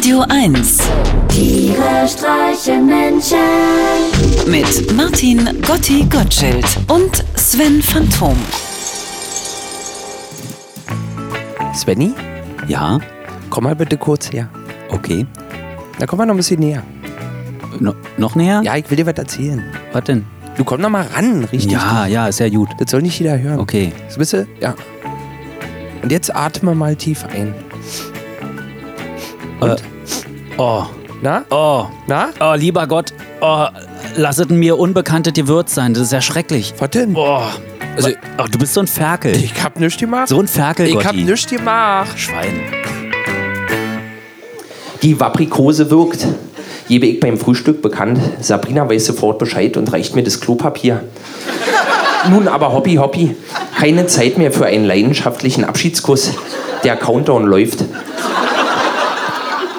Radio 1 Tiere streichen Menschen. mit Martin Gotti Gottschild und Sven Phantom. Svenny, Ja, komm mal bitte kurz her. okay. Da komm mal noch ein bisschen näher. No, noch näher? Ja, ich will dir was erzählen. Was denn? Du komm noch mal ran, richtig? Ja, ja, ist ja gut. Das soll nicht jeder hören. Okay. So bist du? Ja. Und jetzt atme mal tief ein. Und? Äh, oh, Na? oh, Na? oh, lieber Gott, oh, lasset mir unbekannte Gewürz sein, das ist ja schrecklich. Was denn? Oh, Also- oh, du bist so ein Ferkel. Ich hab nichts gemacht. So ein Ferkel, ich Gotti. hab nichts gemacht. Schwein. Die Waprikose wirkt. Gebe ich beim Frühstück bekannt. Sabrina weiß sofort Bescheid und reicht mir das Klopapier. Nun aber Hobby, Hobby. Keine Zeit mehr für einen leidenschaftlichen Abschiedskuss. Der Countdown läuft.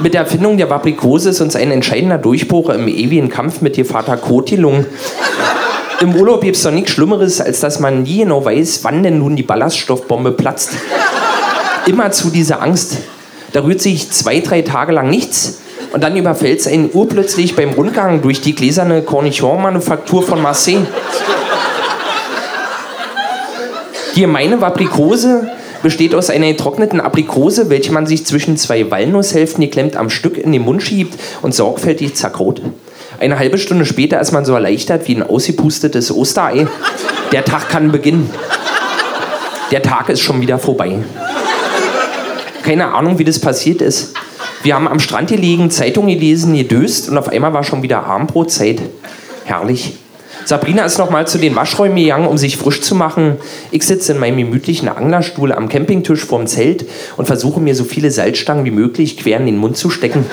Mit der Erfindung der Waprikose ist uns ein entscheidender Durchbruch im ewigen Kampf mit ihr Vater Kot gelungen. Im Urlaub gibt es doch nichts Schlimmeres, als dass man nie genau weiß, wann denn nun die Ballaststoffbombe platzt. Immer zu dieser Angst. Da rührt sich zwei, drei Tage lang nichts und dann überfällt es einen urplötzlich beim Rundgang durch die gläserne Cornichon-Manufaktur von Marseille. Die gemeine Waprikose besteht aus einer getrockneten Aprikose, welche man sich zwischen zwei Walnusshälften geklemmt am Stück in den Mund schiebt und sorgfältig zerkaut. Eine halbe Stunde später ist man so erleichtert wie ein ausgepustetes Osterei. Der Tag kann beginnen. Der Tag ist schon wieder vorbei. Keine Ahnung, wie das passiert ist. Wir haben am Strand gelegen, Zeitung gelesen, gedöst und auf einmal war schon wieder Abendbrotzeit. Herrlich. Sabrina ist noch mal zu den Waschräumen gegangen, um sich frisch zu machen. Ich sitze in meinem gemütlichen Anglerstuhl am Campingtisch vorm Zelt und versuche mir so viele Salzstangen wie möglich quer in den Mund zu stecken.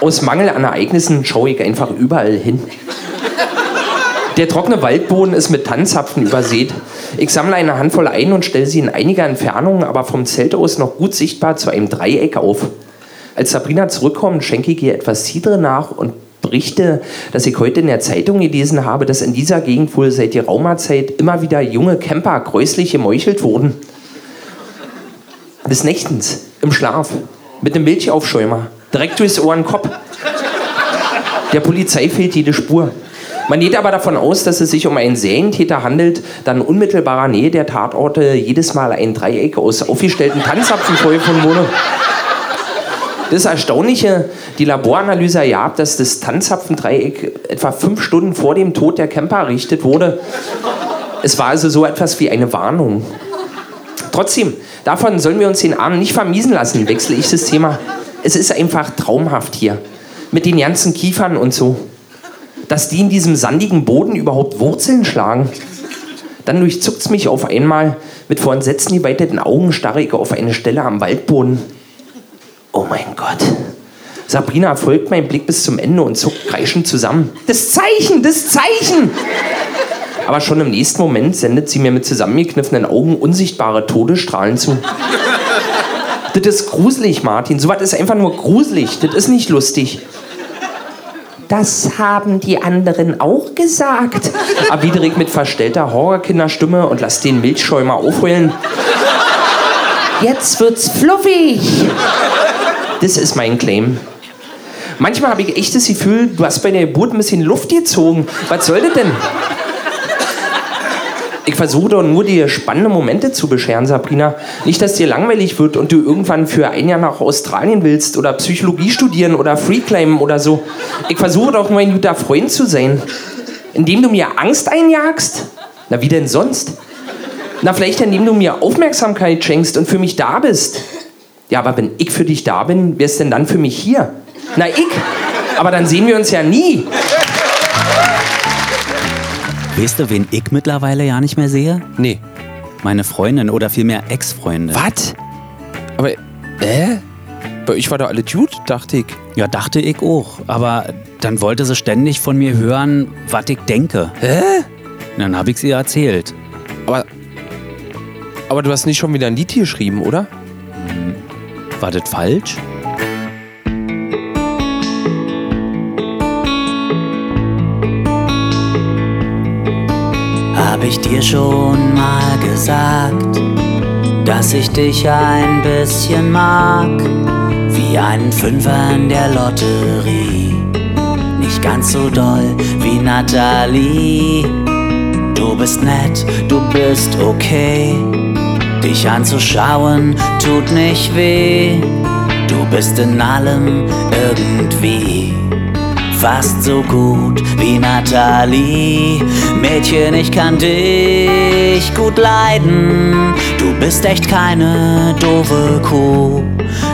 Aus Mangel an Ereignissen schaue ich einfach überall hin. Der trockene Waldboden ist mit Tannenzapfen übersät. Ich sammle eine Handvoll ein und stelle sie in einiger Entfernung, aber vom Zelt aus noch gut sichtbar zu einem Dreieck auf. Als Sabrina zurückkommt, schenke ich ihr etwas Cidre nach und berichte, dass ich heute in der Zeitung gelesen habe, dass in dieser Gegend wohl seit geraumer Zeit immer wieder junge Camper gräuslich gemeuchelt wurden. Des Nächtens, im Schlaf, mit einem Milchaufschäumer, direkt durchs Ohr und Kopf. Der Polizei fehlt jede Spur. Man geht aber davon aus, dass es sich um einen Serientäter handelt, da in unmittelbarer Nähe der Tatorte jedes Mal ein Dreieck aus aufgestellten Tannenzapfen vorgefunden wurde. Das Erstaunliche, die Laboranalyse ergab, dass das Tannenzapfendreieck etwa fünf Stunden vor dem Tod der Camper errichtet wurde. Es war also so etwas wie eine Warnung. Trotzdem, davon sollen wir uns den Abend nicht vermiesen lassen, wechsle ich das Thema. Es ist einfach traumhaft hier. Mit den ganzen Kiefern und so. Dass die in diesem sandigen Boden überhaupt Wurzeln schlagen. Dann durchzuckt es mich auf einmal. Mit vor Entsetzen geweiteten Augen starre ich auf eine Stelle am Waldboden. Oh mein Gott. Sabrina folgt meinem Blick bis zum Ende und zuckt kreischend zusammen. Das Zeichen, das Zeichen! Aber schon im nächsten Moment sendet sie mir mit zusammengekniffenen Augen unsichtbare Todesstrahlen zu. Das ist gruselig, Martin. Sowas ist einfach nur gruselig. Das ist nicht lustig. Das haben die anderen auch gesagt. Erwidere ich mit verstellter Horrorkinderstimme und lass den Milchschäumer aufheulen. Jetzt wird's fluffig. Das ist mein Claim. Manchmal habe ich echt das Gefühl, du hast bei der Geburt ein bisschen Luft gezogen. Was soll das denn? Ich versuche doch nur dir spannende Momente zu bescheren, Sabrina. Nicht, dass dir langweilig wird und du irgendwann für ein Jahr nach Australien willst oder Psychologie studieren oder Freeclimben oder so. Ich versuche doch nur ein guter Freund zu sein. Indem du mir Angst einjagst? Na, wie denn sonst? Na, vielleicht indem du mir Aufmerksamkeit schenkst und für mich da bist. Ja, aber wenn ich für dich da bin, wer ist denn dann für mich hier? Na, ich. Aber dann sehen wir uns ja nie. Weißt du, wen ich mittlerweile ja nicht mehr sehe? Nee. Meine Freundin oder vielmehr Ex-Freundin. Was? Aber, äh? Bei euch war doch alle gut, dachte ich. Ja, dachte ich auch. Aber dann wollte sie ständig von mir hören, was ich denke. Hä? Dann habe ich sie erzählt. Aber, du hast nicht schon wieder ein Lied geschrieben, oder? War das falsch? Hab ich dir schon mal gesagt, dass ich dich ein bisschen mag, wie einen Fünfer in der Lotterie. Nicht ganz so doll wie Natalie. Du bist nett, du bist okay. Dich anzuschauen tut nicht weh. Du bist in allem irgendwie fast so gut wie Natalie. Mädchen, ich kann dich gut leiden. Du bist echt keine doofe Kuh.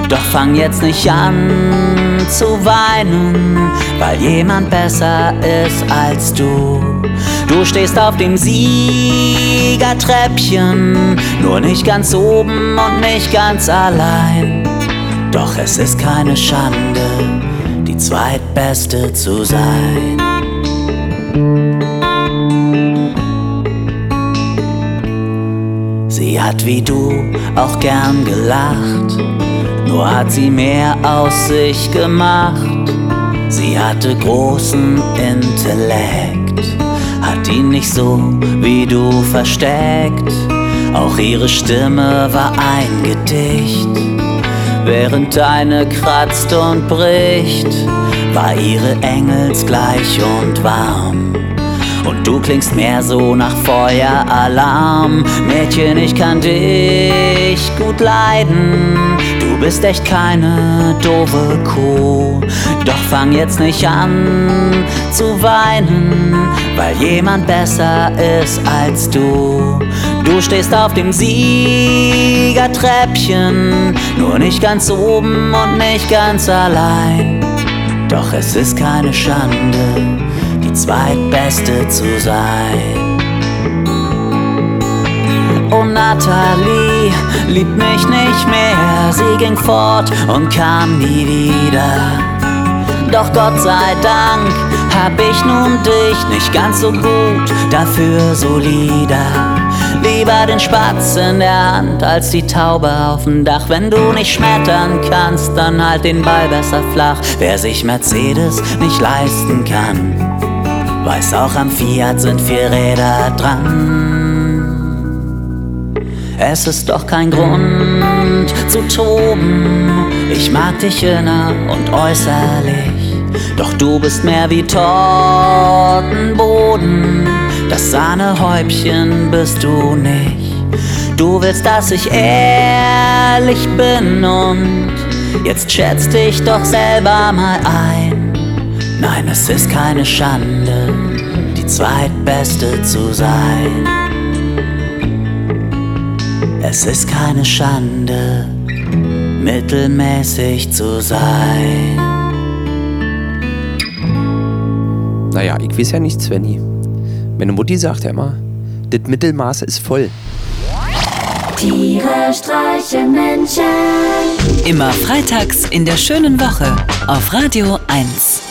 Doch fang jetzt nicht an zu weinen, weil jemand besser ist als du. Du stehst auf dem Siegertreppchen, nur nicht ganz oben und nicht ganz allein. Doch es ist keine Schande, die zweitbeste zu sein. Sie hat wie du auch gern gelacht, nur hat sie mehr aus sich gemacht. Sie hatte großen Intellekt, hat ihn nicht so wie du versteckt. Auch ihre Stimme war ein Gedicht. Während deine kratzt und bricht, war ihre engelsgleich und warm. Und du klingst mehr so nach Feueralarm. Mädchen, ich kann dich gut leiden. Du bist echt keine doofe Kuh. Fang jetzt nicht an zu weinen, weil jemand besser ist als du. Du stehst auf dem Siegertreppchen, nur nicht ganz oben und nicht ganz allein. Doch es ist keine Schande, die zweitbeste zu sein. Oh, Natalie liebt mich nicht mehr. Sie ging fort und kam nie wieder. Doch Gott sei Dank hab ich nun dich nicht ganz so gut, dafür solider. Lieber den Spatz in der Hand als die Taube auf dem Dach. Wenn du nicht schmettern kannst, dann halt den Ball besser flach. Wer sich Mercedes nicht leisten kann, weiß auch am Fiat sind vier Räder dran. Es ist doch kein Grund zu toben. Ich mag dich inner und äußerlich. Doch du bist mehr wie Tortenboden. Das Sahnehäubchen bist du nicht. Du willst, dass ich ehrlich bin und jetzt schätz dich doch selber mal ein. Nein, es ist keine Schande, die zweitbeste zu sein. Es ist keine Schande, mittelmäßig zu sein. Naja, ich weiß ja nicht, Svenny. Meine Mutti sagt ja immer, das Mittelmaß ist voll. Tiere streichen Menschen. Immer freitags in der schönen Woche auf Radio 1.